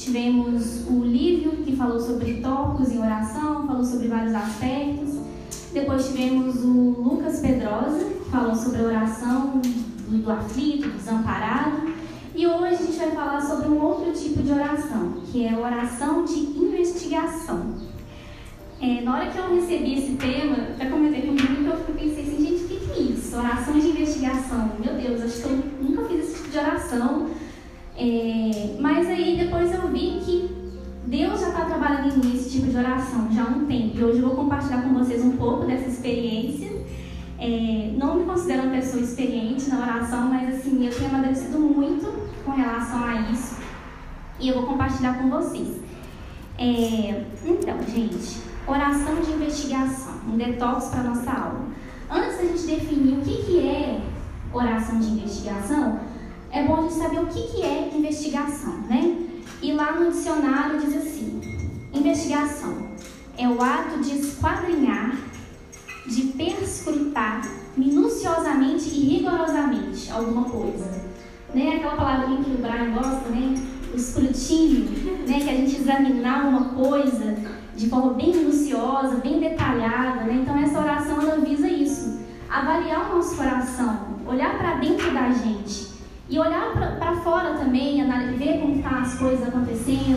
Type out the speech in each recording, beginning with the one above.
tivemos o Lívio, que falou sobre tópicos em oração, falou sobre vários aspectos. Depois tivemos o Lucas Pedrosa, que falou sobre a oração do, do aflito, do desamparado. E hoje a gente vai falar sobre um outro tipo de oração, que é a oração de investigação. É, na hora que eu recebi esse tema, até comentei com o que eu pensei assim, gente, o que, que é isso? Oração de investigação. Meu Deus, acho que eu nunca fiz esse tipo de oração. É, depois eu vi que Deus já está trabalhando em mim esse tipo de oração já há um tempo. E hoje eu vou compartilhar com vocês um pouco dessa experiência. É, não me considero uma pessoa experiente na oração, mas assim, eu tenho amadurecido muito com relação a isso. E eu vou compartilhar com vocês. É, então, gente, oração de investigação, um detox para nossa aula. Antes da gente definir o que, que é oração de investigação, é bom a gente saber o que, que é investigação, né? E lá no dicionário diz assim: investigação é o ato de esquadrinhar, de perscrutar minuciosamente e rigorosamente alguma coisa. Né? Aquela palavrinha que o Brian gosta, né? O escrutínio, né? Que a gente examinar uma coisa de forma bem minuciosa, bem detalhada, né? Então essa oração ela visa isso, avaliar o nosso coração, olhar para dentro da gente e olhar para fora também, ver como estão tá as coisas acontecendo,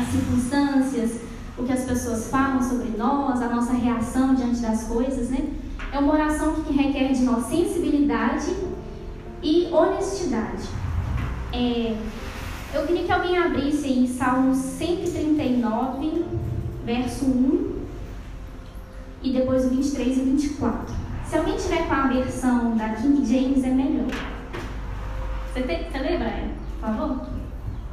as circunstâncias, o que as pessoas falam sobre nós, a nossa reação diante das coisas, né? É uma oração que requer de nós sensibilidade e honestidade. É, eu queria que alguém abrisse em Salmos 139, verso 1 e depois o 23 e 24. Se alguém tiver com a versão da King James, é melhor. Você, tem, você lembra, por favor?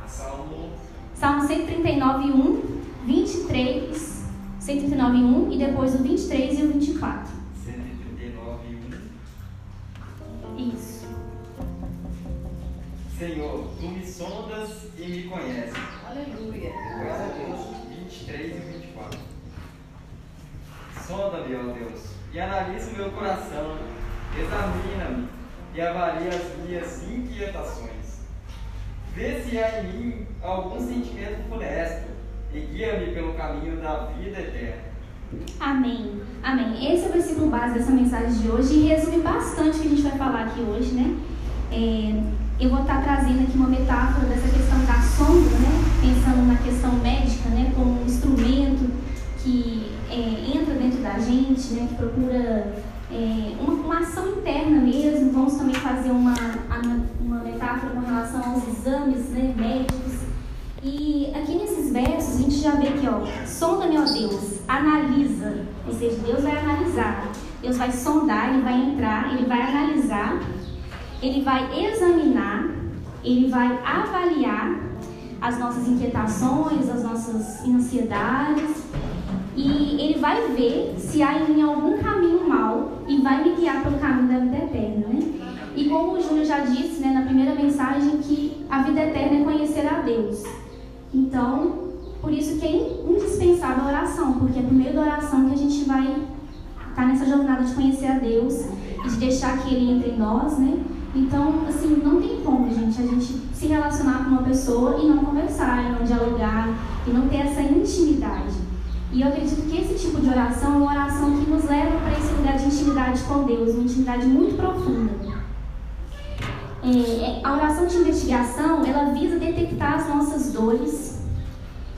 Salmo. Salmo 139, 1, 23, 139, 1 e depois o 23 e o 24. 139, 1. Isso. Senhor, tu me sondas e me conheces. Aleluia. Glória a Deus. 23 e 24. Sonda-me, ó Deus, e analisa o meu coração. Examina-me e avalie as minhas inquietações. Vê se há em mim algum sentimento funesto e guia-me pelo caminho da vida eterna. Amém. Amém. Esse é o versículo base dessa mensagem de hoje e resume bastante o que a gente vai falar aqui hoje, né? É, eu vou estar trazendo aqui uma metáfora dessa questão da sombra, né? Pensando na questão médica, né? Como um instrumento que é, entra dentro da gente, né? Que procura é, uma, uma, ação interna mesmo. Vamos também fazer uma, uma metáfora com relação aos exames né, médicos. E aqui nesses versos a gente já vê que, ó, sonda-me, ó Deus, analisa. Ou seja, Deus vai analisar. Deus vai sondar, ele vai entrar, ele vai analisar, ele vai examinar, ele vai avaliar as nossas inquietações, as nossas ansiedades, e ele vai ver se há em mim algum caminho mal e vai me guiar pelo caminho da vida eterna, né? E como o Júnior já disse, né, na primeira mensagem, que a vida eterna é conhecer a Deus. Então, por isso que é indispensável a oração, porque é por meio da oração que a gente vai estar tá nessa jornada de conhecer a Deus e de deixar que Ele entre em nós, né? Então, assim, não tem como, gente, a gente se relacionar com uma pessoa e não conversar, e não dialogar, e não ter essa intimidade. E eu acredito que esse tipo de oração é uma oração que nos leva para esse lugar de intimidade com Deus, uma intimidade muito profunda. É, a oração de investigação, ela visa detectar as nossas dores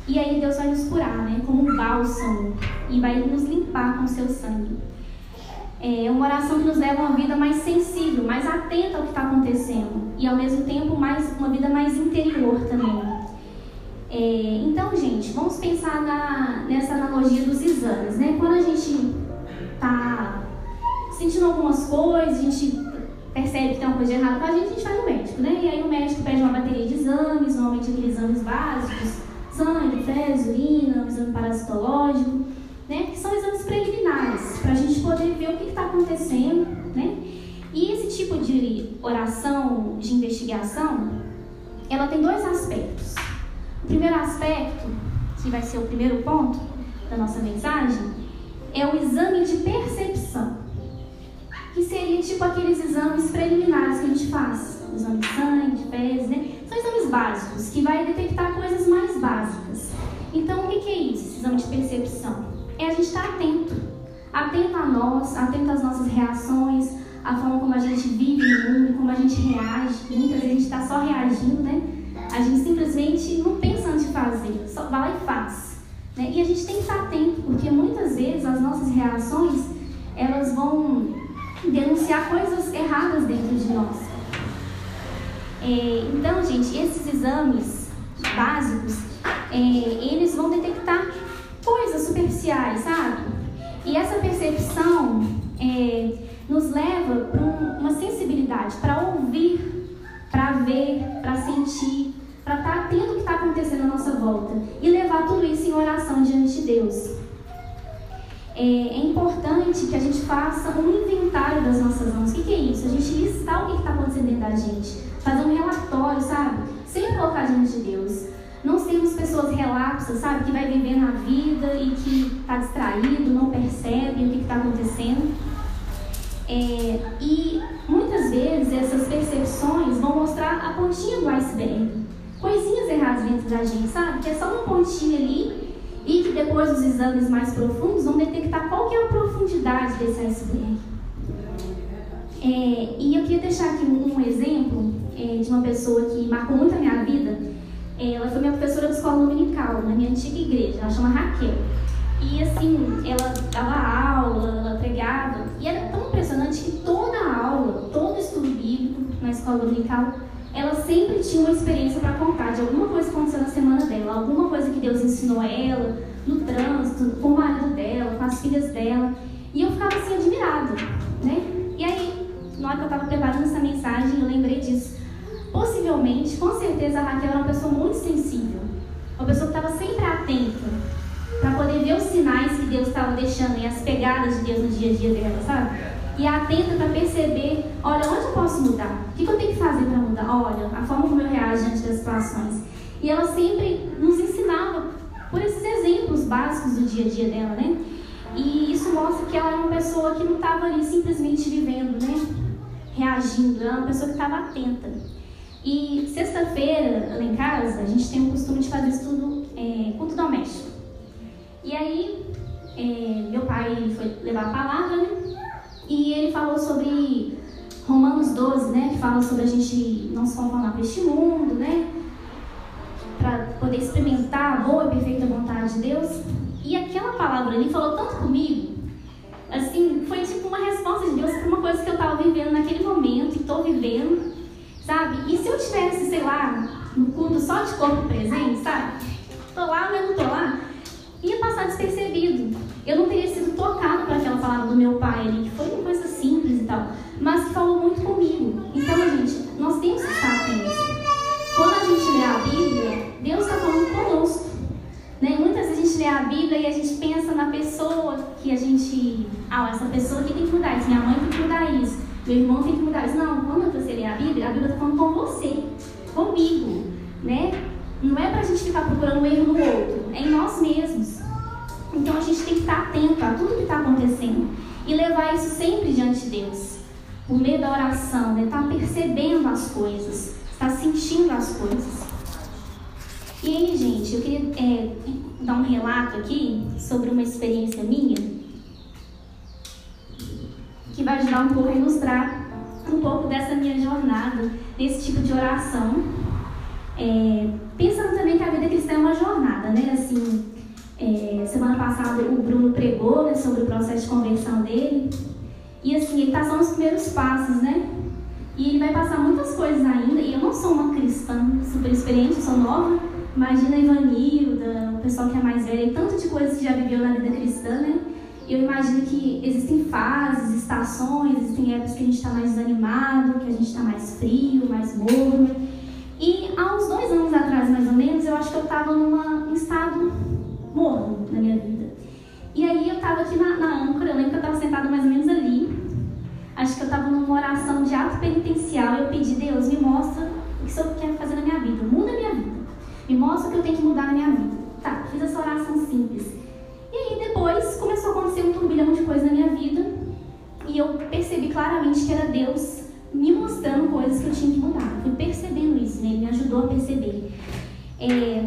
e aí Deus vai nos curar, né, como um bálsamo e vai nos limpar com o seu sangue. É uma oração que nos leva a uma vida mais sensível, mais atenta ao que está acontecendo e ao mesmo tempo mais uma vida mais interior também. É, então, gente, vamos pensar na, nessa analogia dos exames, né? Quando a gente está sentindo algumas coisas, a gente percebe que tem uma coisa de errado com a gente, a gente vai no médico, né? E aí o médico pede uma bateria de exames, normalmente aqueles exames básicos, sangue, fezes, urina, exame parasitológico, né? Que são exames preliminares, para a gente poder ver o que está acontecendo, né? E esse tipo de oração de investigação, ela tem dois aspectos. O primeiro aspecto, que vai ser o primeiro ponto da nossa mensagem, é o exame de percepção, que seria tipo aqueles exames preliminares que a gente faz exame de sangue, de fezes, né? São exames básicos que vai detectar coisas mais básicas. Então, o que é isso, esse exame de percepção? É a gente estar atento. Atento a nós, atento às nossas reações, a forma como a gente vive no mundo, como a gente reage. Muitas vezes a gente está só reagindo, né? A gente simplesmente não pensa antes de fazer, só vai lá e faz. Né? E a gente tem que estar atento, porque muitas vezes as nossas reações elas vão denunciar coisas erradas dentro de nós. É, então, gente, esses exames básicos, é, eles vão detectar coisas superficiais, sabe? E essa percepção é, nos leva para uma sensibilidade, para ouvir, para ver, para sentir, para estar tá atento ao que está acontecendo à nossa volta e levar tudo isso em oração diante de Deus. É, é importante que a gente faça um inventário das nossas mãos. O que, que é isso? A gente listar o que está acontecendo dentro da gente, fazer um relatório, sabe? Sem colocar diante de Deus. Não sermos pessoas relapsas, sabe? Que vai vivendo a vida e que está distraído, não percebe o que está acontecendo. É, e muitas vezes essas percepções vão mostrar a pontinha do iceberg. Coisinhas erradas dentro da gente, sabe? Que é só uma pontinha ali e que depois os exames mais profundos vão detectar qual que é a profundidade desse iceberg. É, e eu queria deixar aqui um, exemplo é, de uma pessoa que marcou muito a minha vida. É, ela foi minha professora de escola dominical na minha antiga igreja, ela chama Raquel. E assim, ela dava aula, ela pregava, e era tão impressionante que toda aula, todo estudo bíblico na escola dominical, ela sempre tinha uma experiência para contar de alguma coisa que aconteceu na semana dela, alguma coisa que Deus ensinou ela, no trânsito, com o marido dela, com as filhas dela. E eu ficava assim admirada, né? E aí, na hora que eu estava preparando essa mensagem, eu lembrei disso. Possivelmente, com certeza, a Raquel era uma pessoa muito sensível, uma pessoa que estava sempre atenta para poder ver os sinais que Deus estava deixando e as pegadas de Deus no dia a dia dela, sabe? E atenta para perceber, olha, onde eu posso mudar? O que, eu tenho que fazer para mudar? Olha, a forma como eu reajo diante das situações. E ela sempre nos ensinava por esses exemplos básicos do dia a dia dela, né? E isso mostra que ela era uma pessoa que não estava ali simplesmente vivendo, né? Reagindo, ela era uma pessoa que estava atenta. E sexta-feira, lá em casa, a gente tem o costume de fazer estudo é, culto doméstico. E aí, é, meu pai foi levar a palavra, né? E ele falou sobre Romanos 12, né? Fala sobre a gente não se conformar com este mundo, né? Para poder experimentar a boa e perfeita vontade de Deus. E aquela palavra ali falou tanto comigo. Assim, foi tipo uma resposta de Deus para uma coisa que eu estava vivendo naquele momento e estou vivendo, sabe? E se eu tivesse, sei lá, no culto só de corpo presente, sabe? Tô lá, mas não tô lá ia passar despercebido. Eu não teria sido tocado por aquela palavra do meu pai ali, que foi uma coisa simples e tal, mas que falou muito comigo. Então, gente, nós temos que estar atentos. Quando a gente lê a Bíblia, Deus está falando conosco. Né? Muitas vezes a gente lê a Bíblia e a gente pensa na pessoa que a gente. Ah, essa pessoa aqui tem que mudar isso, minha mãe tem que mudar isso, meu irmão tem que mudar isso. Não, quando você lê a Bíblia, a Bíblia está falando com você, comigo. Né? Não é para a gente ficar procurando um erro no outro, é em nós mesmos. Então a gente tem que estar atento a tudo que está acontecendo e levar isso sempre diante de Deus. Por meio da oração, né? estar tá percebendo as coisas, estar sentindo as coisas. E aí, gente, eu queria é, dar um relato aqui sobre uma experiência minha que vai ajudar um pouco a ilustrar um pouco dessa minha jornada nesse tipo de oração é, pensando também que a vida cristã é uma jornada, né? Assim, é, semana passada o Bruno pregou né, sobre o processo de conversão dele. E assim, ele está só nos primeiros passos, né? E ele vai passar muitas coisas ainda. E eu não sou uma cristã super experiente, sou nova. Imagina a Ivanilda, o pessoal que é mais velho, e tanto de coisas que já viveu na vida cristã, né? Eu imagino que existem fases, estações, existem épocas que a gente está mais desanimado, que a gente está mais frio, mais morno. E há uns dois anos atrás, mais ou menos, eu acho que eu estava num estado morno na minha vida. E aí eu estava aqui na, na âncora, eu lembro que eu estava sentada mais ou menos ali. Acho que eu estava numa oração de ato penitencial e eu pedi, Deus, me mostra o que o Senhor quer fazer na minha vida, muda a minha vida. Me mostra o que eu tenho que mudar na minha vida. Tá, fiz essa oração simples. E aí depois começou a acontecer um turbilhão de coisas na minha vida e eu percebi claramente que era Deus me mostrando coisas que eu tinha que mudar. Eu fui percebendo isso, né? Ele me ajudou a perceber. É,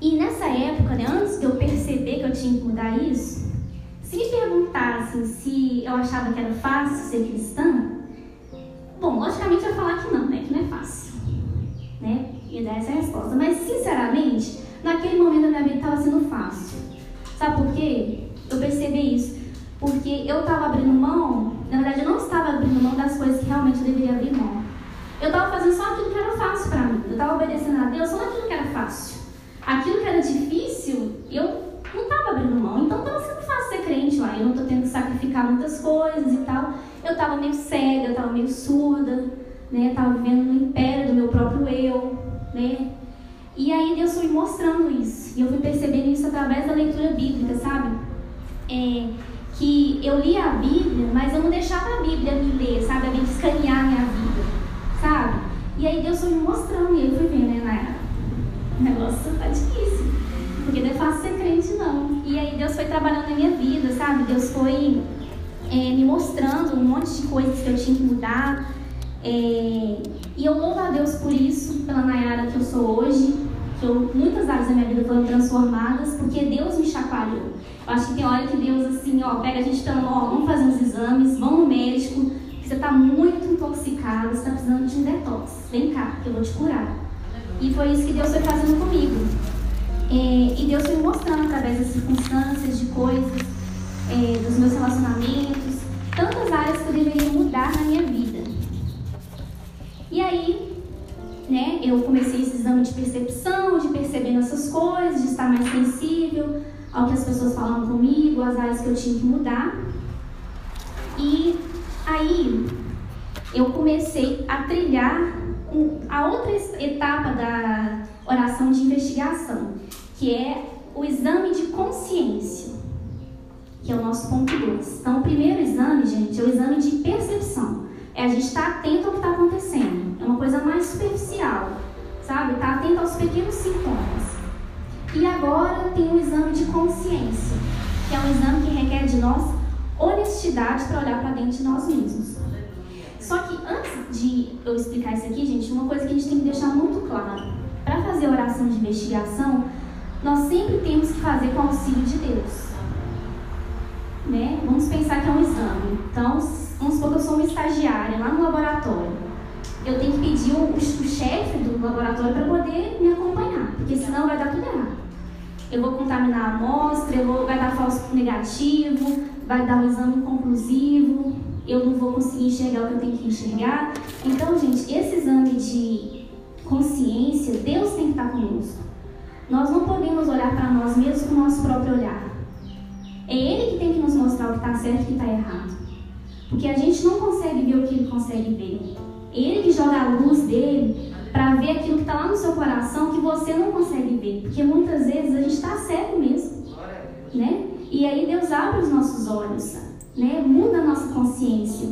e nessa época, né, antes de eu eu tinha que mudar isso, se me perguntassem se eu achava que era fácil ser cristã, bom, logicamente eu ia falar que não, né? Que não é fácil. Né? E dar essa resposta. Mas, sinceramente, naquele momento da minha vida estava sendo fácil. Sabe por quê? Eu percebi isso. Porque eu estava abrindo mão, na verdade, eu não estava abrindo mão das coisas que realmente eu deveria abrir mão. Eu estava fazendo só aquilo que era fácil para mim. Eu estava obedecendo a Deus só naquilo que era fácil. Aquilo que era difícil, eu não estava abrindo mão. Então estava sendo fácil ser crente lá. Eu não estou tendo que sacrificar muitas coisas e tal. Eu estava meio cega, eu estava meio surda, né? Estava vivendo no império do meu próprio eu, né? E aí Deus foi me mostrando isso. E eu fui percebendo isso através da leitura bíblica, sabe? É, que eu lia a Bíblia, mas eu não deixava a Bíblia me ler, sabe? A Bíblia escanear a minha vida, sabe? E aí Deus foi me mostrando, e eu fui vendo, né? O negócio tá difícil, porque não é fácil ser crente, não. E aí Deus foi trabalhando na minha vida, sabe? Deus foi é, me mostrando um monte de coisas que eu tinha que mudar. É, e eu louvo a Deus por isso, pela Nayara que eu sou hoje, que eu, muitas áreas da minha vida foram transformadas, porque Deus me chacoalhou. Eu acho que tem hora que Deus, assim, ó, pega a gente pela mão, ó, vamos fazer uns exames, vamos no médico, que você está muito intoxicado, você está precisando de um detox. Vem cá, que eu vou te curar. E foi isso que Deus foi fazendo comigo. É, e Deus foi mostrando através das circunstâncias, de coisas, é, dos meus relacionamentos, tantas áreas que eu deveria mudar na minha vida. E aí, né, eu comecei esse exame de percepção, de perceber essas coisas, de estar mais sensível ao que as pessoas falavam comigo, as áreas que eu tinha que mudar. E aí eu comecei a trilhar a outra etapa da oração de investigação, que é o exame de consciência, que é o nosso ponto 2. Então, o primeiro exame, gente, é o exame de percepção. É a gente estar tá atento ao que está acontecendo. É uma coisa mais superficial, sabe? Estar tá atento aos pequenos sintomas. E agora tem o exame de consciência, que é um exame que requer de nós honestidade para olhar para dentro de nós mesmos. Só que antes de eu explicar isso aqui, gente, uma coisa que a gente tem que deixar muito claro. Para fazer oração de investigação, nós sempre temos que fazer com o auxílio de Deus. Né? Vamos pensar que é um exame. Então, vamos supor que eu sou uma estagiária lá no laboratório. Eu tenho que pedir o, o chefe do laboratório para poder me acompanhar, porque senão vai dar tudo errado. Eu vou contaminar a amostra, eu vou, vai dar falso negativo, vai dar um exame inconclusivo, eu não vou conseguir enxergar o que eu tenho que enxergar. Então, gente, esse exame de consciência, Deus tem que estar conosco. Nós não podemos olhar para nós mesmos com o nosso próprio olhar. É Ele que tem que nos mostrar o que está certo e o que está errado. Porque a gente não consegue ver o que Ele consegue ver. Ele que joga a luz dele para ver aquilo que está lá no seu coração que você não consegue ver. Porque muitas vezes a gente está cego mesmo. Né? E aí Deus abre os nossos olhos né? Muda a nossa consciência.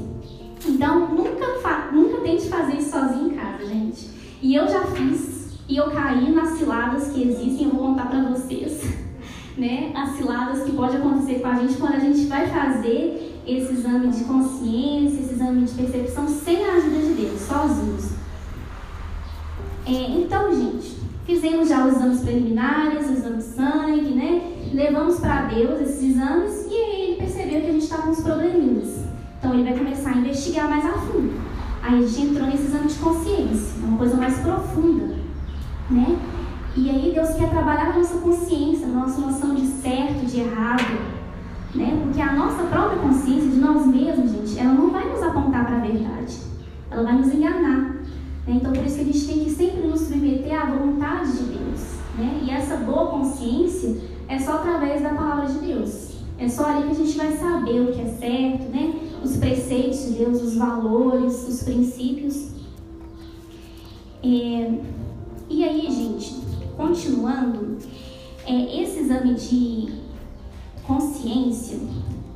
Então, nunca, nunca tente fazer isso sozinho em casa, gente. E eu já fiz, e eu caí nas ciladas que existem, eu vou contar para vocês, né? As ciladas que pode acontecer com a gente quando a gente vai fazer esse exame de consciência, esse exame de percepção sem a ajuda de Deus, sozinhos. É, então, gente, fizemos já os exames preliminares, o exame de sangue, né? Levamos para Deus esses exames e aí percebeu que a gente está com uns probleminhas. Então ele vai começar a investigar mais a fundo. Aí a gente entrou nesse exame de consciência, uma coisa mais profunda, né? E aí Deus quer trabalhar na nossa consciência, na nossa noção de certo, de errado, né? Porque a nossa própria consciência de nós mesmos, gente, ela não vai nos apontar para a verdade, ela vai nos enganar. Né? Então por isso que a gente tem que sempre nos submeter à vontade de Deus, né? E essa boa consciência é só através da palavra de Deus. É só ali que a gente vai saber o que é certo, né? Os preceitos de Deus, os valores, os princípios. É... E aí, gente, continuando, é, esse exame de consciência,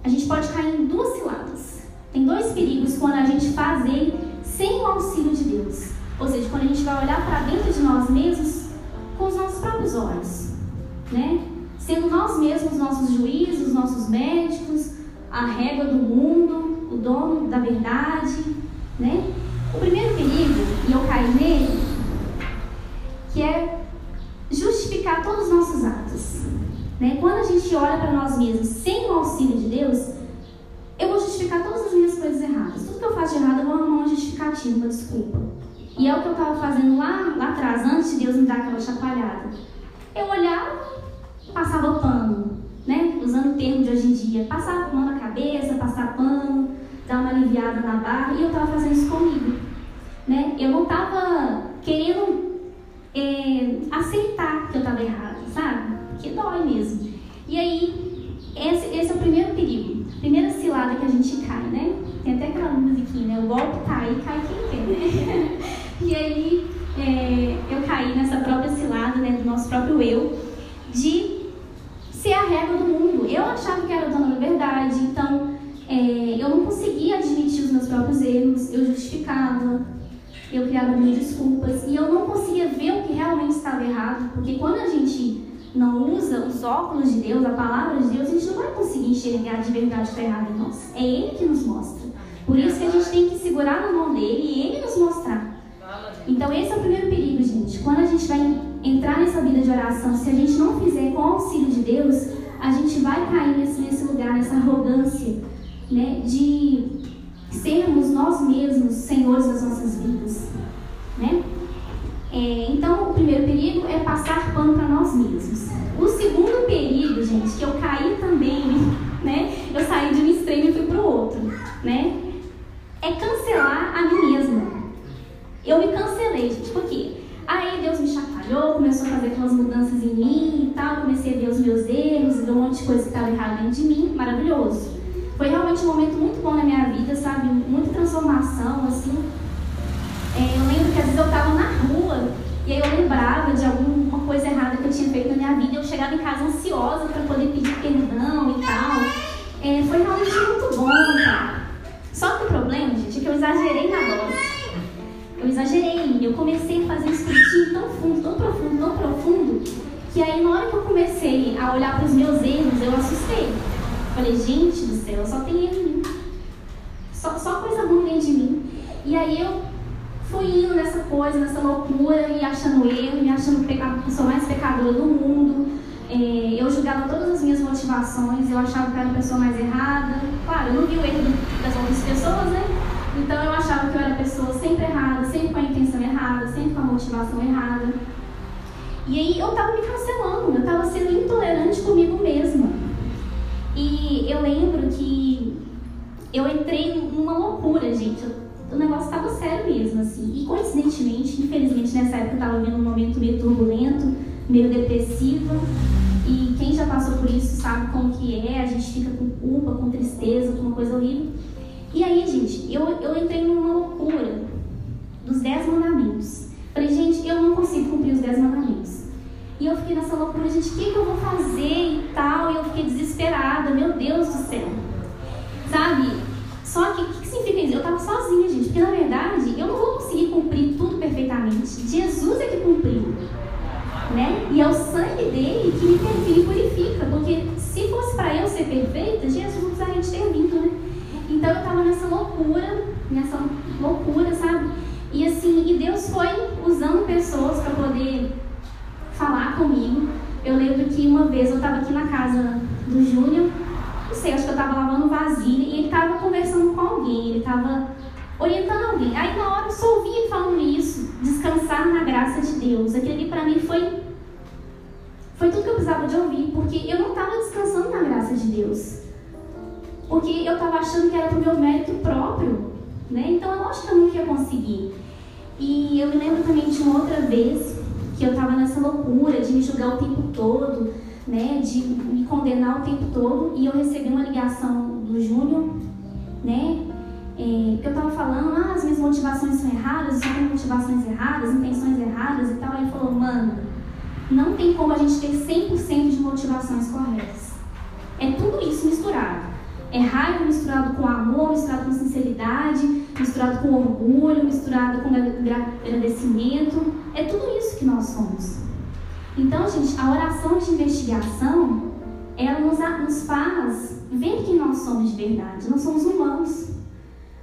a gente pode cair em duas ciladas. Tem dois perigos quando a gente faz ele sem o auxílio de Deus. Ou seja, quando a gente vai olhar para dentro de nós mesmos com os nossos próprios olhos, né? sendo nós mesmos nossos juízes, nossos médicos, a régua do mundo, o dono da verdade, né? O primeiro perigo, e eu caí nele, que é justificar todos os nossos atos. Né? Quando a gente olha para nós mesmos sem o auxílio de Deus, eu vou justificar todas as minhas coisas erradas. Tudo que eu faço de errado, eu vou arrumar uma justificativa, uma desculpa. E é o que eu estava fazendo lá, lá atrás, antes de Deus me dar aquela chacoalhada. Eu olhava, passava pano, né? Usando o termo de hoje em dia. Passava pano na cabeça, passar pano, dar uma aliviada na barra, e eu estava fazendo isso comigo. Né? Eu não estava querendo é, aceitar que eu estava errada, sabe? Que dói mesmo. E aí, esse, esse é o primeiro perigo. Primeira cilada que a gente cai, né? Tem até aquela musiquinha, né? O golpe cai, cai quem quer, e aí, é, eu caí nessa própria cilada, né? Do nosso próprio eu, de ser a regra do mundo. Eu achava que era dona da verdade, então é, eu não conseguia admitir os meus próprios erros, eu justificava, eu criava mil desculpas e eu não conseguia ver o que realmente estava errado, porque quando a gente não usa os óculos de Deus, a palavra de Deus, a gente não vai conseguir enxergar de verdade o que está errado em nós. É Ele que nos mostra. Por isso que a gente tem que segurar na mão dele e Ele nos mostrar. Então esse é o primeiro perigo, gente. Quando a gente vai entrar nessa vida de oração, se a gente não fizer com o auxílio de Deus, a gente vai cair nesse, nesse lugar, nessa arrogância, né, de sermos nós mesmos senhores das nossas vidas, né? É, então, o primeiro perigo é passar pano para nós mesmos. O segundo perigo, gente, que eu caí também, né? Eu saí de um extremo e fui para o outro, né? É cancelar a mim mesma. Eu me cancelei, gente, por quê? Aí Deus me chacoalhou, começou a fazer aquelas mudanças em mim e tal, comecei a ver os meus erros, ver um monte de coisa que estava errada dentro de mim, maravilhoso. Foi realmente um momento muito bom na minha vida, sabe? Muita transformação, assim. É, eu lembro que às vezes eu estava na rua e aí eu lembrava de alguma coisa errada que eu tinha feito na minha vida. Eu chegava em casa ansiosa para poder pedir perdão e tal. É, foi realmente muito bom, tá? Só que o problema, gente, é que eu exagerei na dose. Eu exagerei. Eu comecei a fazer um escritinho tão fundo, tão profundo, tão profundo, que aí na hora que eu comecei a olhar para os meus erros, eu assustei. Falei, gente do céu, só tem erro em mim. Só, só coisa ruim dentro de mim. E aí eu fui indo nessa coisa, nessa loucura, e achando erro, me achando a pessoa mais pecadora do mundo. É, eu julgava todas as minhas motivações, eu achava que eu era a pessoa mais errada. Claro, eu não vi o erro das outras pessoas, né? Então eu achava que eu era a pessoa sempre errada, sempre com a intenção errada, sempre com a motivação errada. E aí eu tava me cancelando, eu tava sendo intolerante comigo mesma. E eu lembro que eu entrei numa loucura, gente. O negócio estava sério mesmo, assim. E coincidentemente, infelizmente, nessa época eu estava vivendo um momento meio turbulento, meio depressivo. E quem já passou por isso sabe como que é. A gente fica com culpa, com tristeza, com uma coisa horrível. E aí, gente, eu, eu entrei numa loucura dos dez mandamentos. Falei, gente, eu não consigo cumprir os dez mandamentos. E eu fiquei nessa loucura, gente, o que, que eu vou fazer e tal. E eu fiquei desesperada, meu Deus do céu. Sabe? Só que o que, que significa isso? Eu estava sozinha, gente, porque na verdade eu não vou conseguir cumprir tudo perfeitamente. Jesus é que cumpriu. Né? E é o sangue dele que me, me purifica, porque se fosse para eu ser perfeita, Jesus não precisaria de ter vindo, né? Então eu estava nessa loucura, nessa loucura, sabe? E assim, e Deus foi usando pessoas para poder falar comigo. Eu lembro que uma vez eu estava aqui na casa do Júnior, não sei, acho que eu estava lavando vasilha e ele estava conversando com alguém, ele estava orientando alguém. Aí na hora eu só ouvi ele falando isso, descansar na graça de Deus. Aquilo ali para mim foi foi tudo que eu precisava de ouvir, porque eu não estava descansando na graça de Deus. Porque eu estava achando que era pro meu mérito próprio, né? Então é lógico que eu nunca ia conseguir. E eu me lembro também de uma outra vez que eu estava nessa loucura de me julgar o tempo todo, né, de me condenar o tempo todo, e eu recebi uma ligação do Júnior, né, é, eu estava falando, ah, as minhas motivações são erradas, eu tenho motivações erradas, intenções erradas e tal. Ele falou, mano, não tem como a gente ter 100% de motivações corretas. É tudo isso misturado. É raiva misturado com amor, misturado com sinceridade, misturado com orgulho, misturado com agradecimento. É tudo isso que nós somos. Então, gente, a oração de investigação, ela nos, nos faz ver quem nós somos de verdade. Nós somos humanos.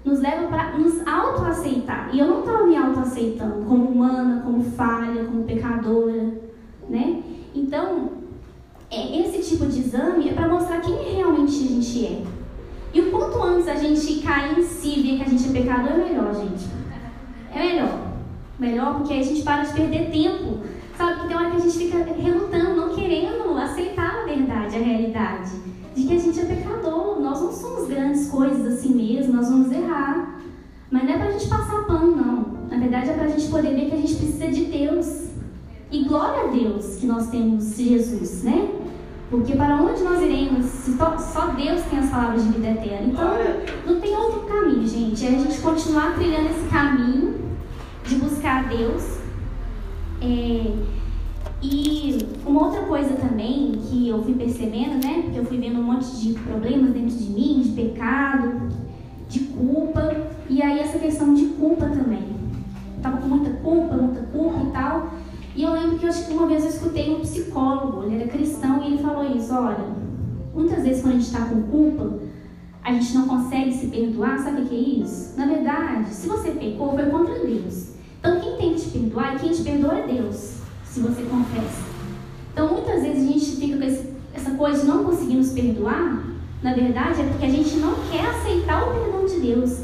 nos leva para nos autoaceitar. E eu não estava me autoaceitando como humana, como falha, como pecadora, né? Então, é, esse tipo de exame é para mostrar quem realmente a gente é. E o quanto antes a gente cair em si e ver que a gente é pecador, é melhor, gente. É melhor. Melhor porque aí a gente para de perder tempo. Sabe? que tem hora que a gente fica relutando, não querendo aceitar a verdade, a realidade. De que a gente é pecador. Nós não somos grandes coisas assim mesmo, nós vamos errar. Mas não é pra gente passar pano, não. Na verdade é pra gente poder ver que a gente precisa de Deus. E glória a Deus que nós temos Jesus, né? Porque para onde nós iremos se só Deus tem as palavras de vida eterna? Então, não tem outro caminho, gente. É a gente continuar trilhando esse caminho de buscar a Deus. É, e uma outra coisa também que eu fui percebendo, né? Porque eu fui vendo um monte de problemas dentro de mim, de pecado, de culpa. E aí essa questão de culpa também. Eu tava com muita culpa, muita culpa e tal. E eu lembro que eu, uma vez eu escutei um psicólogo, ele era cristão, e ele falou isso, olha, muitas vezes quando a gente está com culpa, a gente não consegue se perdoar, sabe o que é isso? Na verdade, se você pecou, foi contra Deus. Então quem tem que te perdoar e quem te perdoa é Deus, se você confessa. Então muitas vezes a gente fica com esse, essa coisa de não conseguir nos perdoar, na verdade é porque a gente não quer aceitar o perdão de Deus.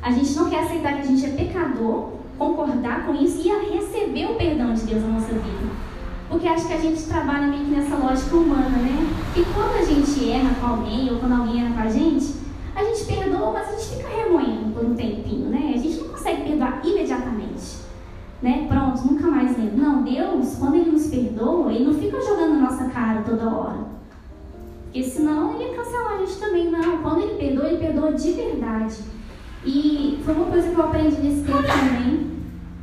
A gente não quer aceitar que a gente é pecador concordar com isso e a receber o perdão de Deus na nossa vida. Porque acho que a gente trabalha meio que nessa lógica humana, né? E quando a gente erra com alguém ou quando alguém erra com a gente, a gente perdoa, mas a gente fica remoendo por um tempinho, né? A gente não consegue perdoar imediatamente. Né? Pronto, nunca mais lembro. Não, Deus, quando Ele nos perdoa, Ele não fica jogando na nossa cara toda hora. Porque senão Ele ia cancelar a gente também. Não, quando Ele perdoa, Ele perdoa de verdade. E foi uma coisa que eu aprendi nesse tempo também.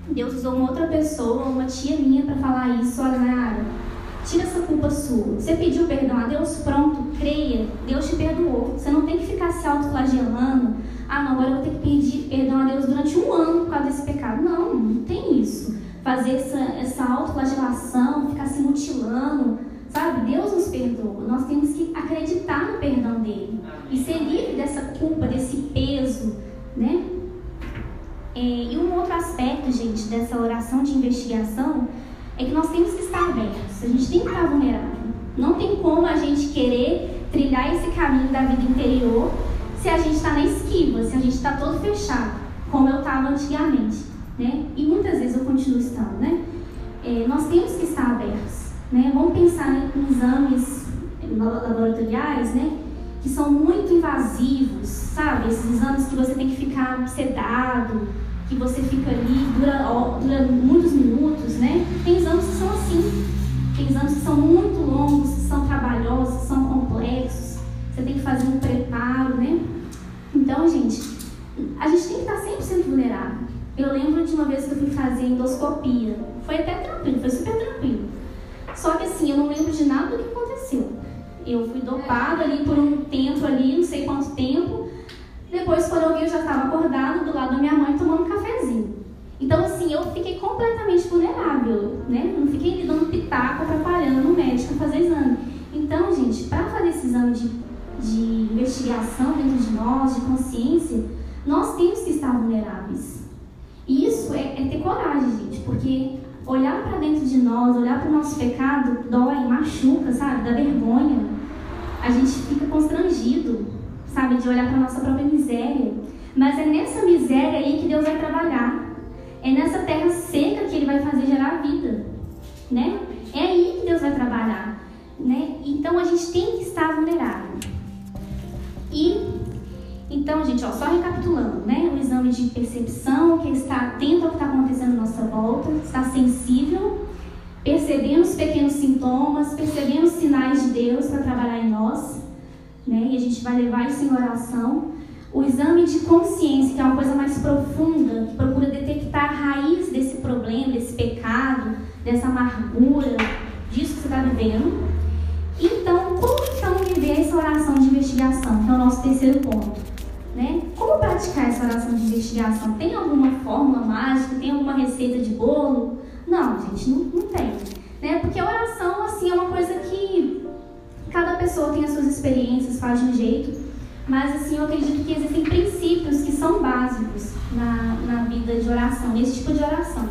Deus usou uma outra pessoa, uma tia minha, para falar isso. Olha, Nayara, tira essa culpa sua. Você pediu perdão a Deus? Pronto, creia. Deus te perdoou. Você não tem que ficar se autoflagelando. Ah, não, agora eu vou ter que pedir perdão a Deus durante um ano por causa desse pecado. Não, não tem isso. Fazer essa, essa autoflagelação, ficar se mutilando. Sabe, Deus nos perdoa. Nós temos que acreditar no perdão dele e ser livre dessa culpa, desse peso né? É, e um outro aspecto, gente, dessa oração de investigação é que nós temos que estar abertos, a gente tem que estar vulnerável. Não tem como a gente querer trilhar esse caminho da vida interior se a gente está na esquiva, se a gente está todo fechado, como eu estava antigamente, né? E muitas vezes eu continuo estando, né? É, nós temos que estar abertos, né? Vamos pensar em exames laboratoriais, né? que são muito invasivos, sabe? Esses exames que você tem que ficar sedado, que você fica ali, dura, dura muitos minutos, né? Tem exames que são assim. Tem exames que são muito longos, que são trabalhosos, que são complexos. Você tem que fazer um preparo, né? Gente, a gente tem que estar 100% vulnerável. Eu lembro de uma vez que eu fui fazer endoscopia. Foi até tranquilo, foi super tranquilo. Só que assim, eu não lembro de nada do que aconteceu. Eu fui dopada ali por um tempo ali, não sei quanto tempo. Depois, quando eu vi, eu já estava acordada do lado da minha mãe tomando um cafezinho. Então, assim, eu fiquei completamente vulnerável, né? Não fiquei dando pitaco, atrapalhando no médico fazer exame. Então, gente, para fazer esse exame de, de investigação dentro de nós, de consciência, nós temos que estar vulneráveis. E isso é, é ter coragem, gente, porque olhar para dentro de nós, olhar para o nosso pecado, dói, machuca, sabe? Dá vergonha. A gente fica constrangido, sabe? De olhar para a nossa própria miséria. Mas é nessa miséria aí que Deus vai trabalhar. É nessa terra seca que Ele vai fazer gerar vida, né? É aí que Deus vai trabalhar, né? Então a gente tem que estar vulnerável. E então, gente, ó, só recapitulando, né? O exame de percepção, que está atento ao que está acontecendo à nossa volta, está sensível, percebendo os pequenos sintomas, percebendo os sinais de Deus para trabalhar em nós, né? E a gente vai levar isso em oração. O exame de consciência, que é uma coisa mais profunda, que procura detectar a raiz desse problema, desse pecado, dessa amargura, disso que você está vivendo. Então, como essa oração de investigação, que é o nosso terceiro ponto? Né? Como praticar essa oração de investigação? Tem alguma fórmula mágica? Tem alguma receita de bolo? Não, gente, não, não tem. Né? Porque a oração assim, é uma coisa que cada pessoa tem as suas experiências, faz de um jeito. Mas assim, eu acredito que existem princípios que são básicos na, na vida de oração, nesse tipo de oração.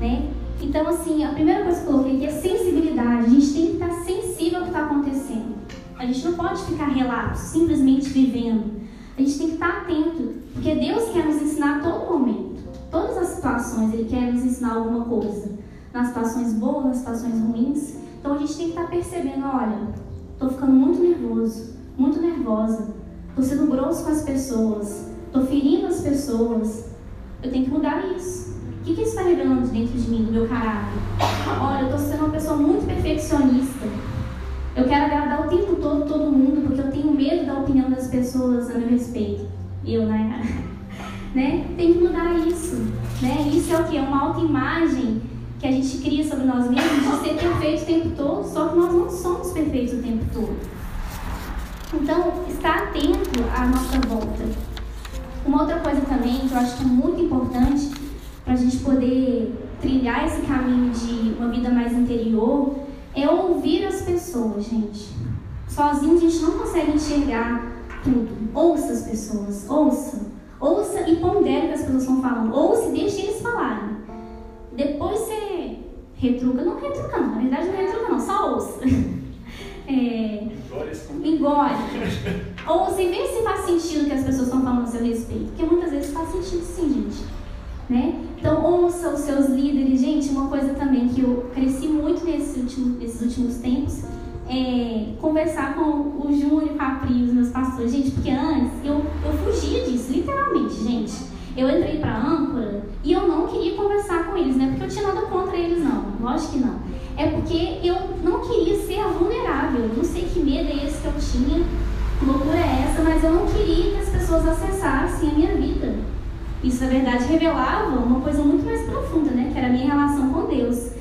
Né? Então, assim, a primeira coisa que eu coloquei aqui é sensibilidade. A gente tem que estar sensível ao que está acontecendo. A gente não pode ficar relapso, simplesmente vivendo. A gente tem que estar atento, porque Deus quer nos ensinar a todo momento. Todas as situações, Ele quer nos ensinar alguma coisa. Nas situações boas, nas situações ruins. Então a gente tem que estar percebendo, olha, estou ficando muito nervoso, muito nervosa. Estou sendo grosso com as pessoas. Estou ferindo as pessoas. Eu tenho que mudar isso. O que, que isso está revelando dentro de mim, do meu caráter? Olha, eu estou sendo uma pessoa muito perfeccionista. Eu quero agradar o tempo todo todo mundo, porque eu tenho medo da opinião das pessoas a meu respeito. Eu, né? né? Tem que mudar isso. Né? Isso é o que? É uma autoimagem que a gente cria sobre nós mesmos de ser perfeito o tempo todo, só que nós não somos perfeitos o tempo todo. Então, estar atento à nossa volta. Uma outra coisa também que eu acho que é muito importante para a gente poder trilhar esse caminho de uma vida mais interior é ouvir as pessoas, gente. Sozinhos a gente não consegue enxergar tudo. Ouça as pessoas, ouça. Ouça e pondere o que as pessoas estão falando. Ouça e deixe eles falarem. Depois você retruca. Não retruca não, na verdade não retruca não, só ouça. É, engole. Ouça e vê se faz sentido o que as pessoas estão falando a seu respeito. Porque muitas vezes faz sentido sim, gente. Né? Então, ouça os seus líderes. Gente, uma coisa também que eu cresci muito nesses últimos tempos é conversar com o Júnior, com a Pri, os meus pastores. Gente, porque antes eu, eu fugia disso, literalmente, gente. Eu entrei para âncora e eu não queria conversar com eles, não é porque eu tinha nada contra eles, não. Lógico que não. É porque eu não queria ser vulnerável. Não sei que medo é esse que eu tinha, que loucura é essa, mas eu não queria que as pessoas acessassem a minha vida. Isso, na verdade, revelava uma coisa muito mais profunda, né? Que era a minha relação com Deus.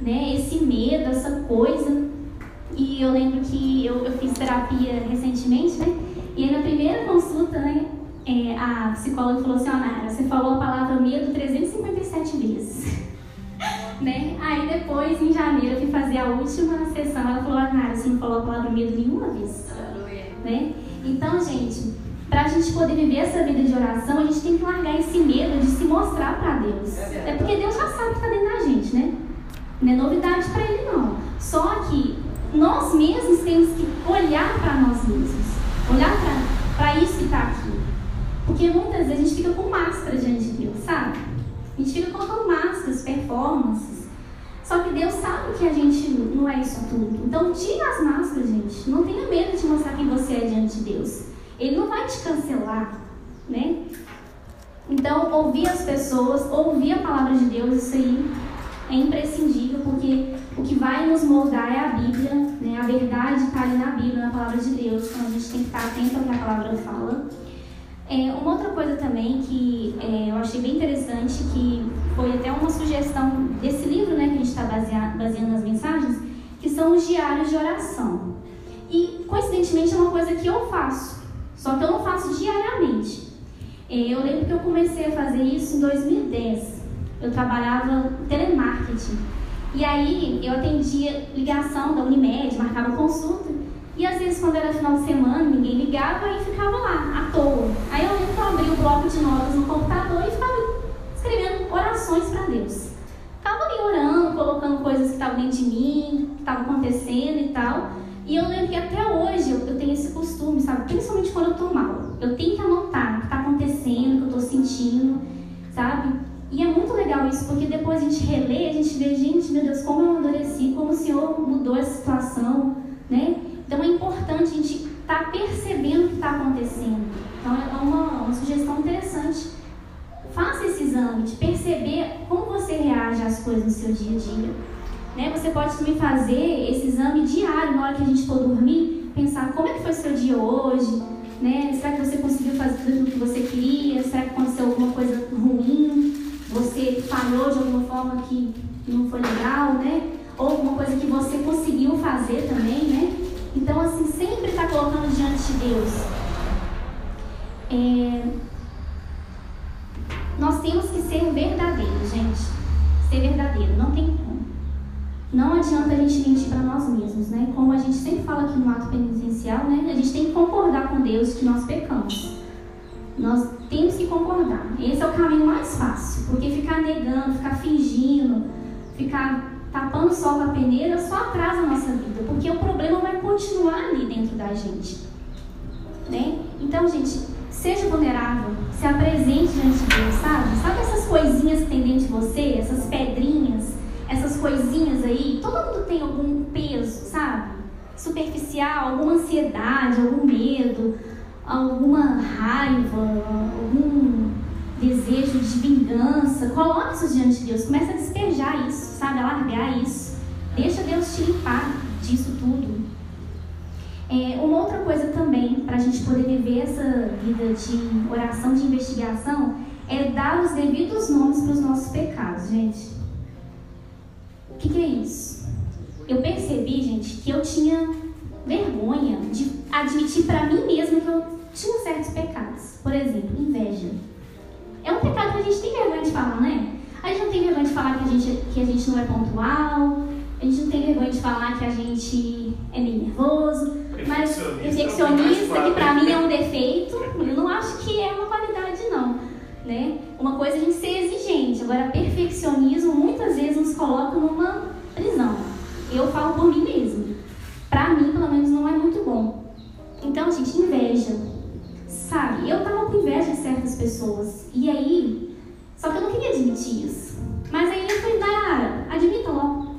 Né? Esse medo, essa coisa. E eu lembro que eu, eu fiz terapia recentemente, né? E aí, na primeira consulta, né? É, a psicóloga falou assim, Nara, você falou a palavra medo 357 vezes. né? Aí depois, em janeiro, eu fui fazer a última sessão, ela falou, Nara, você não falou a palavra medo nenhuma vez. Né? Então, gente, para a gente poder viver essa vida de oração, a gente tem que largar esse medo de se mostrar para Deus. É, é porque Deus já sabe que está dentro da gente, né? Não é novidade para Ele, não. Só que nós mesmos temos que olhar para nós mesmos, olhar para isso que está aqui. Porque muitas vezes a gente fica com máscara diante de Deus, sabe? A gente fica colocando máscaras, performances. Só que Deus sabe que a gente não é isso tudo. Então tira as máscaras, gente. Não tenha medo de mostrar quem você é diante de Deus. Ele não vai te cancelar, né? Então, ouvir as pessoas, ouvir a palavra de Deus, isso aí é imprescindível, porque o que vai nos moldar é a Bíblia, né? A verdade está ali na Bíblia, na palavra de Deus, então a gente tem que estar atento ao que a palavra fala. É, uma outra coisa também que é, eu achei bem interessante, que foi até uma sugestão desse livro, né, que a gente está baseando nas mensagens, que são os diários de oração. E, coincidentemente, é uma coisa que eu faço. Só que eu não faço diariamente. Eu lembro que eu comecei a fazer isso em 2010. Eu trabalhava telemarketing. E aí eu atendia ligação da Unimed, marcava consulta. E às vezes quando era final de semana, ninguém ligava e ficava lá, à toa. Aí eu lembro que eu abri o bloco de notas no computador e ficava escrevendo orações para Deus. Ficava ali orando, colocando coisas que estavam dentro de mim, que estavam acontecendo e tal. E eu lembro que até hoje eu, tenho esse costume, sabe? Principalmente quando eu tô mal. Eu tenho que anotar o que tá acontecendo, o que eu tô sentindo, sabe? E é muito legal isso, porque depois a gente relê, a gente vê, gente, meu Deus, como eu amadureci, como o Senhor mudou essa situação, né? Então é importante a gente estar tá percebendo o que está acontecendo. Então é uma, uma sugestão interessante. Faça esse exame de perceber como você reage às coisas no seu dia a dia. Né? Você pode também fazer esse exame diário na hora que a gente for dormir, pensar como é que foi o seu dia hoje, né? Será que você conseguiu fazer tudo aquilo que você queria? Será que aconteceu alguma coisa ruim? Você falhou de alguma forma que não foi legal, né? Ou alguma coisa que você conseguiu fazer também, né? Então, assim, sempre está colocando diante de Deus. É... Nós temos que ser verdadeiros, gente. Ser verdadeiro, não tem como não adianta a gente mentir para nós mesmos, né? Como a gente sempre fala aqui no ato penitencial, né? A gente tem que concordar com Deus que nós pecamos. Nós temos que concordar. Esse é o caminho mais fácil, porque ficar negando, ficar fingindo, ficar tapando o sol com a peneira só atrasa a nossa vida, porque o problema vai continuar ali dentro da gente. Né? Então, gente, seja vulnerável, se apresente diante de Deus, sabe? Sabe essas coisinhas que tem dentro de você, essas pedrinhas, essas coisinhas aí? Todo mundo tem algum peso, sabe? Superficial, alguma ansiedade, algum medo, alguma raiva, algum desejo de vingança, coloque isso diante de Deus. Começa a despejar isso, sabe? A largar isso. Deixa Deus te limpar disso tudo. É, uma outra coisa também, para a gente poder viver essa vida de oração, de investigação, é dar os devidos nomes para os nossos pecados, gente. O que, que é isso? Eu percebi, gente, que eu tinha vergonha de admitir para mim mesma que eu tinha certos pecados. Por exemplo, inveja. É um pecado que a gente tem vergonha de falar, né? A gente não tem vergonha de falar que a gente, que a gente não é pontual, a gente não tem vergonha de falar que a gente é meio nervoso, mas perfeccionista, que pra mim é um defeito, eu não acho que é uma. Né? Uma coisa é a gente ser exigente, agora perfeccionismo muitas vezes nos coloca numa prisão. Eu falo por mim mesmo. Pra mim, pelo menos, não é muito bom. Então, gente, inveja. Sabe, eu tava com inveja de certas pessoas. E aí, só que eu não queria admitir isso. Mas aí eu falei, Nayara, admita logo.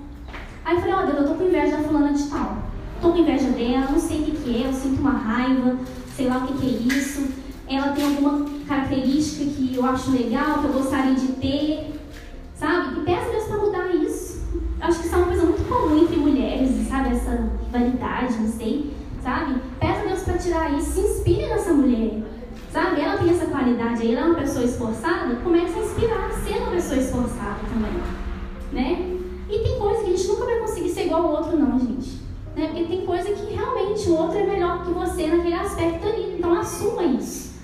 Aí eu falei, ó oh, Deus, eu tô com inveja da fulana de tal. Tô com inveja dela, não sei o que, que é, eu sinto uma raiva, sei lá o que, que é isso. Ela tem alguma característica que eu acho legal, que eu gostaria de ter, sabe? E peça a Deus para mudar isso. Acho que isso é uma coisa muito comum entre mulheres, sabe? Essa rivalidade, não sei, sabe? Peça a Deus para tirar isso, se inspire nessa mulher. Sabe? Ela tem essa qualidade aí, ela é uma pessoa esforçada, começa a inspirar, ser uma pessoa esforçada também. Né? E tem coisa que a gente nunca vai conseguir ser igual ao outro, não, gente. Né? Porque tem coisa que realmente o outro é melhor que você naquele aspecto ali. Então assuma isso.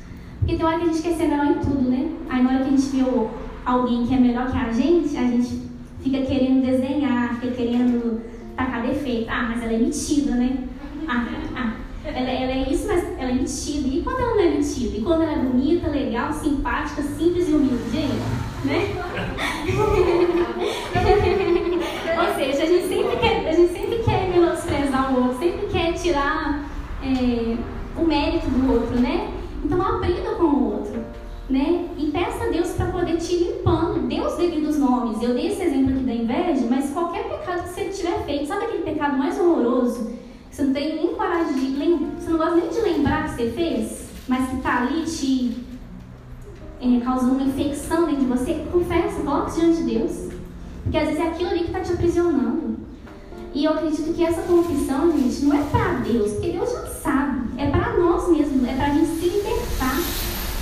Porque tem hora que a gente quer ser melhor em tudo, né? Aí na hora que a gente vê alguém que é melhor que a gente, a gente fica querendo desenhar, fica querendo tacar defeito. Ah, mas ela é metida, né? Ah, ah. Ela, ela é isso, mas ela é metida. E quando ela não é metida? E quando ela é bonita, legal, simpática, simples e humilde? Né? Ou seja, a gente sempre quer, a gente sempre quer menosprezar o outro, sempre quer tirar é, o mérito do outro, né? Então aprenda com o outro, né? E peça a Deus para poder te limpando, dê os devidos nomes. Eu dei esse exemplo aqui da inveja, mas qualquer pecado que você tiver feito, sabe aquele pecado mais horroroso? Que você não tem nem coragem de lembrar, você não gosta nem de lembrar que você fez, mas que está ali te é, causando uma infecção dentro de você, confessa, coloque diante de Deus. Porque às vezes é aquilo ali que está te aprisionando. E eu acredito que essa confissão, gente, não é para Deus, porque Deus já nós mesmos, é para a gente se libertar.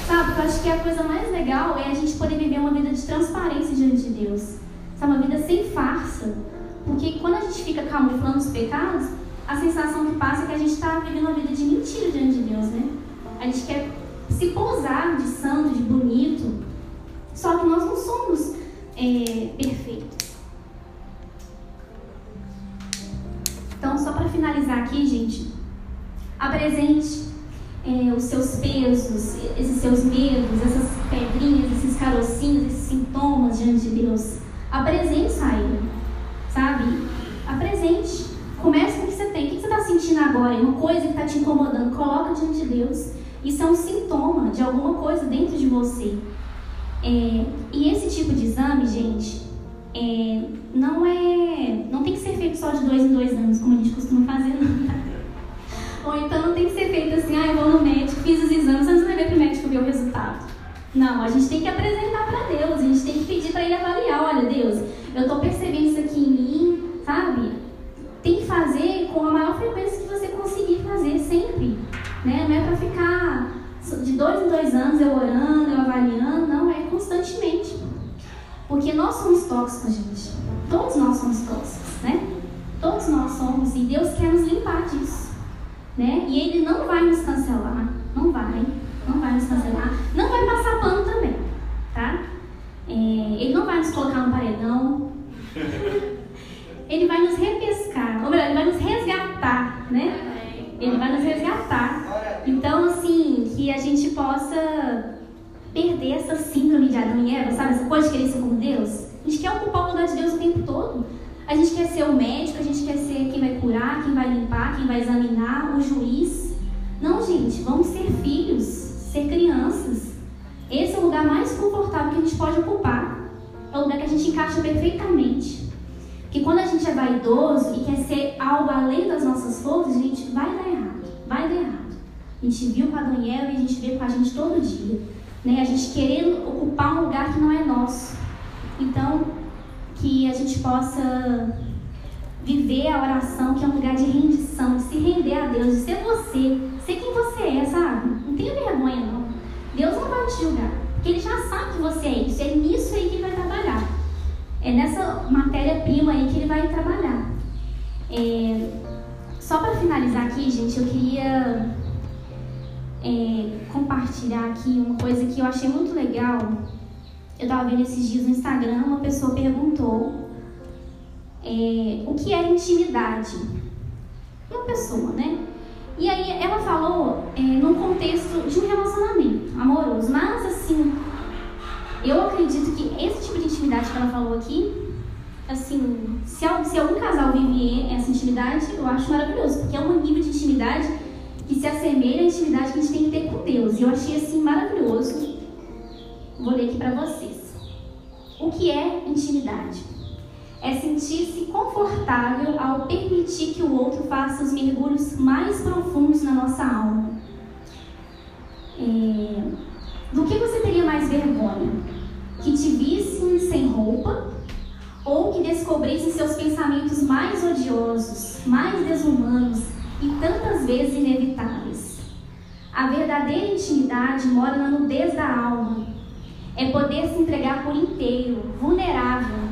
Sabe? Eu acho que a coisa mais legal é a gente poder viver uma vida de transparência diante de Deus. Sabe? Uma vida sem farsa. Porque quando a gente fica camuflando os pecados, a sensação que passa é que a gente está vivendo uma vida de mentira diante de Deus, né? A gente quer se pousar de santo, de bonito. Só que nós não somos é, perfeitos. Então, só para finalizar aqui, gente, apresente é, os seus pesos, esses seus medos, essas pedrinhas, esses carocinhos, esses sintomas diante de Deus. Apresente a Ele, sabe? Apresente. Comece com o que você tem. O que você está sentindo agora? Uma coisa que está te incomodando. Coloca diante de Deus. Isso é um sintoma de alguma coisa dentro de você. É, e esse tipo de exame, gente, é, não é, não tem que ser feito só de dois em dois anos, como a gente costuma fazer, não. Ou então não tem que ser feito assim, ah, eu vou no médico, fiz os exames, antes de levar para o médico ver o resultado. Não, a gente tem que apresentar para Deus, a gente tem que pedir para Ele avaliar, olha Deus, eu estou percebendo isso aqui em mim, sabe? Tem que fazer com a maior frequência que você conseguir fazer sempre, né? Não é para ficar de dois em dois anos eu orando, eu avaliando, não, é constantemente. Porque nós somos tóxicos, gente. Todos nós somos tóxicos, né? Todos nós somos e Deus quer nos limpar disso, né? E Ele não vai nos cancelar, não vai, não vai nos cancelar, não vai passar pano também, tá? É, ele não vai nos colocar no paredão. Ele vai nos repescar, ou melhor, ele vai nos resgatar, né? Ele vai nos resgatar Então, assim, que a gente possa perder essa síndrome de Adão e Eva, sabe? Essa coisa de querer ser como Deus. A gente quer ocupar o lugar de Deus o tempo todo. A gente quer ser o médico, a gente quer ser quem vai curar, quem vai limpar, quem vai examinar, o juiz. Não, gente, vamos ser filhos, ser crianças. Esse é o lugar mais confortável que a gente pode ocupar. É o lugar que a gente encaixa perfeitamente. Que quando a gente é vaidoso e quer ser algo além das nossas forças, a gente vai dar errado. Vai dar errado. A gente viu com a Daniela e a gente vê com a gente todo dia. Né? A gente querendo ocupar um lugar que não é nosso. Então, que a gente possa viver a oração, que é um lugar de rendição, de se render a Deus, de ser você, ser quem você é, sabe? Não tenha vergonha, não. Deus não vai te julgar, porque Ele já sabe que você é isso, é nisso aí que Ele vai trabalhar. É nessa matéria-prima aí que Ele vai trabalhar. É... Só para finalizar aqui, gente, eu queria é, compartilhar aqui uma coisa que eu achei muito legal eu estava vendo esses dias no Instagram, uma pessoa perguntou é, o que é intimidade. Uma pessoa, né? E aí ela falou é, num contexto de um relacionamento amoroso, mas assim, eu acredito que esse tipo de intimidade que ela falou aqui, assim, se, se algum casal vive essa intimidade, eu acho maravilhoso, porque é um nível de intimidade que se assemelha à intimidade que a gente tem que ter com Deus. E eu achei assim maravilhoso. Vou ler aqui para vocês. O que é intimidade? É sentir-se confortável ao permitir que o outro faça os mergulhos mais profundos na nossa alma. É... Do que você teria mais vergonha? Que te vissem sem roupa ou que descobrissem seus pensamentos mais odiosos, mais desumanos e tantas vezes inevitáveis? A verdadeira intimidade mora na nudez da alma é poder se entregar por inteiro, vulnerável,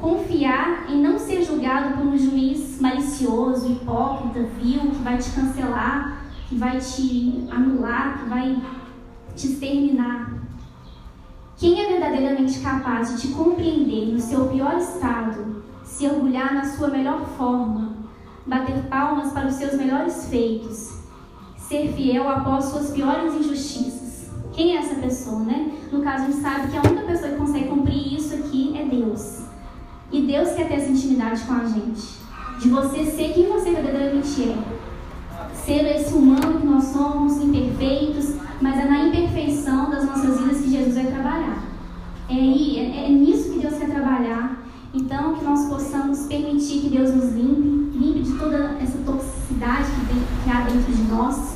confiar em não ser julgado por um juiz malicioso, hipócrita, vil, que vai te cancelar, que vai te anular, que vai te exterminar. Quem é verdadeiramente capaz de te compreender no seu pior estado, se orgulhar na sua melhor forma, bater palmas para os seus melhores feitos, ser fiel após suas piores injustiças? Quem é essa pessoa, né? No caso, a gente sabe que a única pessoa que consegue cumprir isso aqui é Deus. E Deus quer ter essa intimidade com a gente. De você ser quem você verdadeiramente é. Ser esse humano que nós somos, imperfeitos, mas é na imperfeição das nossas vidas que Jesus vai trabalhar. É, é, é nisso que Deus quer trabalhar. Então, que nós possamos permitir que Deus nos limpe, limpe de toda essa toxicidade que, que há dentro de nós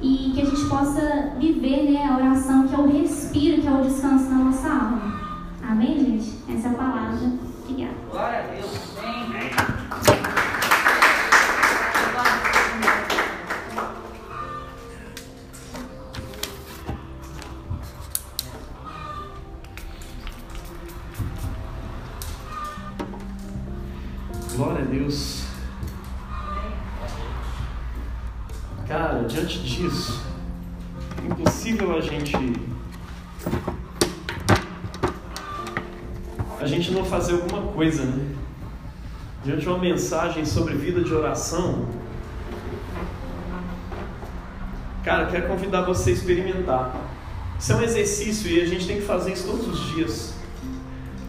e que a gente possa viver né, a oração que é o respiro, que é o descanso da nossa alma. Amém, gente? Essa é a palavra. Obrigada. Glória a Deus. Amém. Coisa, né? Diante de uma mensagem sobre vida de oração, cara, quero convidar você a experimentar. Isso é um exercício e a gente tem que fazer isso todos os dias.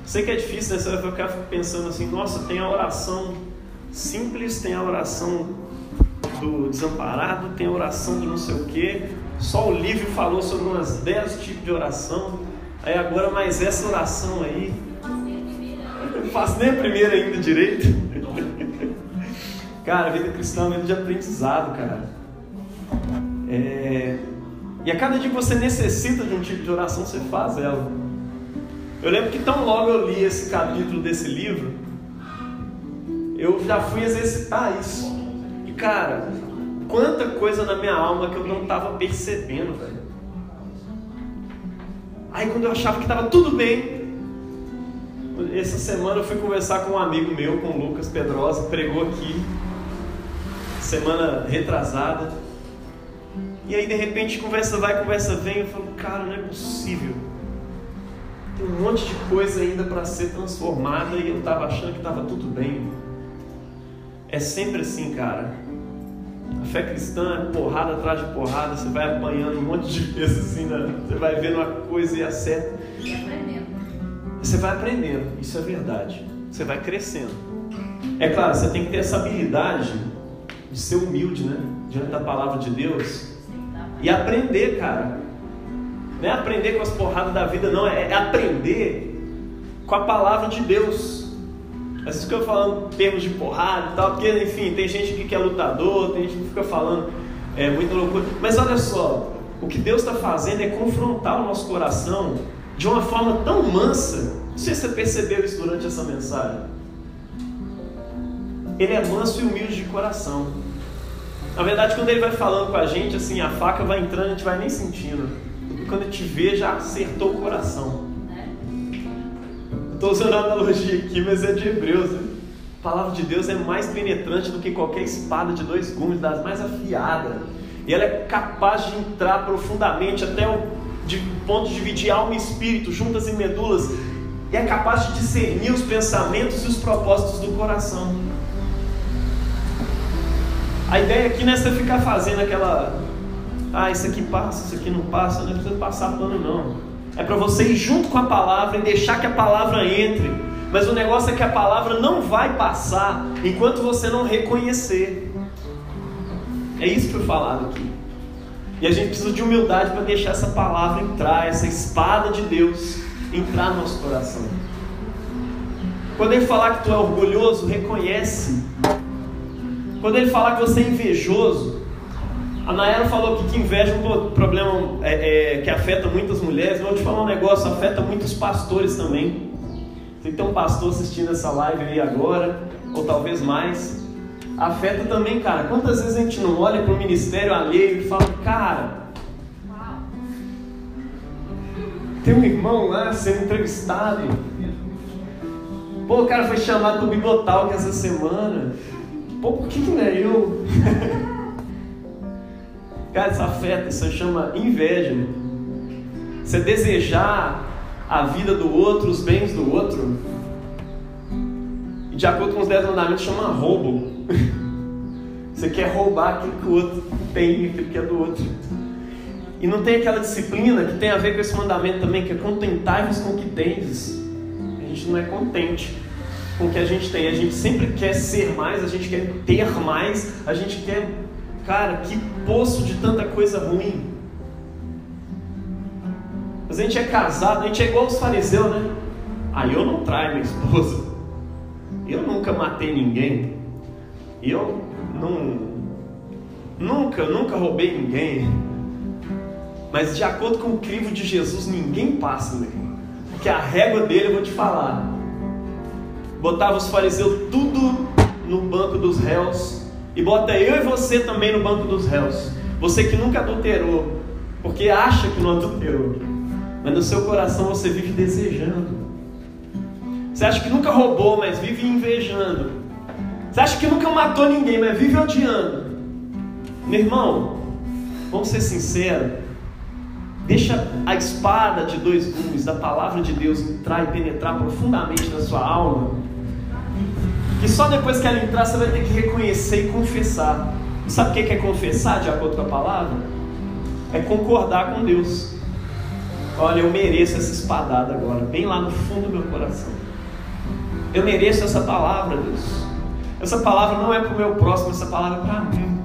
Sei que é difícil, né? Você vai ficar pensando assim, nossa, tem a oração simples, tem a oração do desamparado, tem oração de não sei o que. Só o Lívio falou sobre umas 10 tipos de oração. Aí agora mais essa oração aí. Faço nem a primeira ainda direito. cara, vida cristã é um de aprendizado, cara. É... E a cada dia que você necessita de um tipo de oração, você faz ela. Eu lembro que tão logo eu li esse capítulo desse livro, eu já fui exercitar isso cara, quanta coisa na minha alma que eu não estava percebendo, velho. Aí quando eu achava que estava tudo bem, essa semana eu fui conversar com um amigo meu, com o Lucas Pedrosa, pregou aqui, semana retrasada. E aí de repente conversa vai, conversa vem, eu falo, cara, não é possível. Tem um monte de coisa ainda para ser transformada e eu estava achando que estava tudo bem. É sempre assim, cara. A fé cristã é porrada atrás de porrada, você vai apanhando um monte de vezes assim, né? você vai vendo uma coisa e acerta. E aprendendo. Você vai aprendendo, isso é verdade. Você vai crescendo. É claro, você tem que ter essa habilidade de ser humilde, né? Diante da palavra de Deus. E aprender, cara. Não é aprender com as porradas da vida, não. É, é aprender com a palavra de Deus. É isso que eu em termos de porrada e tal, porque, enfim, tem gente que quer lutador, tem gente que fica falando é, muita loucura. Mas olha só, o que Deus está fazendo é confrontar o nosso coração de uma forma tão mansa. Não sei se você percebeu isso durante essa mensagem. Ele é manso e humilde de coração. Na verdade, quando ele vai falando com a gente, assim, a faca vai entrando, a gente vai nem sentindo. E quando gente vê, já acertou o coração. Estou usando a analogia aqui, mas é de Hebreus. Né? A palavra de Deus é mais penetrante do que qualquer espada de dois gumes, das mais afiadas. E ela é capaz de entrar profundamente até o de, ponto de dividir alma e espírito, juntas e medulas. E é capaz de discernir os pensamentos e os propósitos do coração. A ideia aqui não é você ficar fazendo aquela. Ah, isso aqui passa, isso aqui não passa, não precisa passar pano, não. É para você ir junto com a palavra e deixar que a palavra entre. Mas o negócio é que a palavra não vai passar enquanto você não reconhecer. É isso que foi falado aqui. E a gente precisa de humildade para deixar essa palavra entrar, essa espada de Deus entrar no nosso coração. Quando ele falar que tu é orgulhoso, reconhece. Quando ele falar que você é invejoso, a Nayara falou que, inveja é um problema é, é, que afeta muitas mulheres. Vou te falar um negócio, afeta muitos pastores também. Você tem um pastor assistindo essa live aí agora, ou talvez mais. Afeta também, cara. Quantas vezes a gente não olha para o ministério alheio e fala, cara, tem um irmão lá sendo entrevistado. Pô, o cara foi chamado para o Bibotal essa semana. Pô, por que, que não é eu? Cara, isso afeta, isso chama inveja. Você desejar a vida do outro, os bens do outro. E de acordo com os dez mandamentos, chama roubo. Você quer roubar aquilo que o outro tem, aquilo que é do outro. E não tem aquela disciplina que tem a ver com esse mandamento também, que é contentar-vos com o que tens. A gente não é contente com o que a gente tem. A gente sempre quer ser mais, a gente quer ter mais, a gente quer Cara, que poço de tanta coisa ruim. Mas a gente é casado, a gente é igual os fariseus, né? Aí ah, eu não traio minha esposa. Eu nunca matei ninguém. Eu não. Nunca, nunca roubei ninguém. Mas de acordo com o crivo de Jesus, ninguém passa, né? Porque a régua dele, eu vou te falar. Botava os fariseus tudo no banco dos réus e bota eu e você também no banco dos réus. Você que nunca adulterou, porque acha que não adulterou, mas no seu coração você vive desejando. Você acha que nunca roubou, mas vive invejando. Você acha que nunca matou ninguém, mas vive odiando. Meu irmão, vamos ser sinceros. Deixa a espada de dois gumes da palavra de Deus entrar e penetrar profundamente na sua alma e só depois que ela entrar você vai ter que reconhecer e confessar. Sabe o que é confessar, de acordo com a palavra? É concordar com Deus. Olha, eu mereço essa espadada agora, bem lá no fundo do meu coração. Eu mereço essa palavra, Deus. Essa palavra não é para o meu próximo, essa palavra é para mim.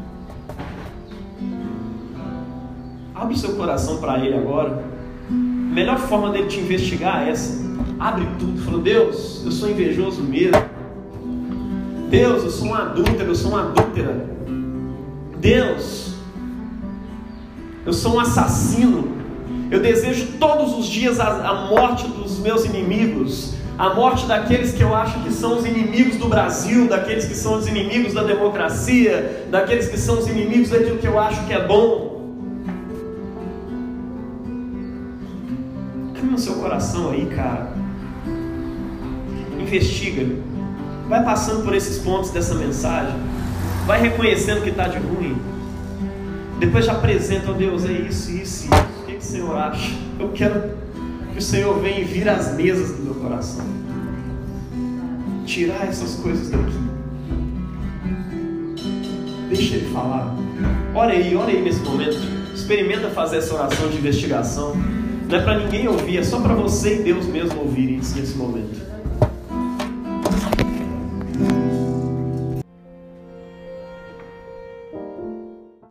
Abre seu coração para Ele agora. A melhor forma dele te investigar é essa. Abre tudo. Falou, Deus, eu sou invejoso mesmo. Deus, eu sou um adúltero, eu sou uma adúltera. Deus, eu sou um assassino. Eu desejo todos os dias a, a, morte dos meus inimigos, a morte daqueles que eu acho que são os inimigos do Brasil, daqueles que são os inimigos da democracia, daqueles que são os inimigos daquilo que eu acho que é bom. Cria no seu coração aí, cara. Investiga. Vai passando por esses pontos dessa mensagem. Vai reconhecendo que está de ruim. Depois já apresenta, ó oh Deus, é isso, isso, isso. O que, que o Senhor acha? Eu quero que o Senhor venha e vire as mesas do meu coração. Tirar essas coisas daqui. Deixa Ele falar. Ore aí, ore aí nesse momento. Experimenta fazer essa oração de investigação. Não é para ninguém ouvir, é só para você e Deus mesmo ouvirem nesse momento.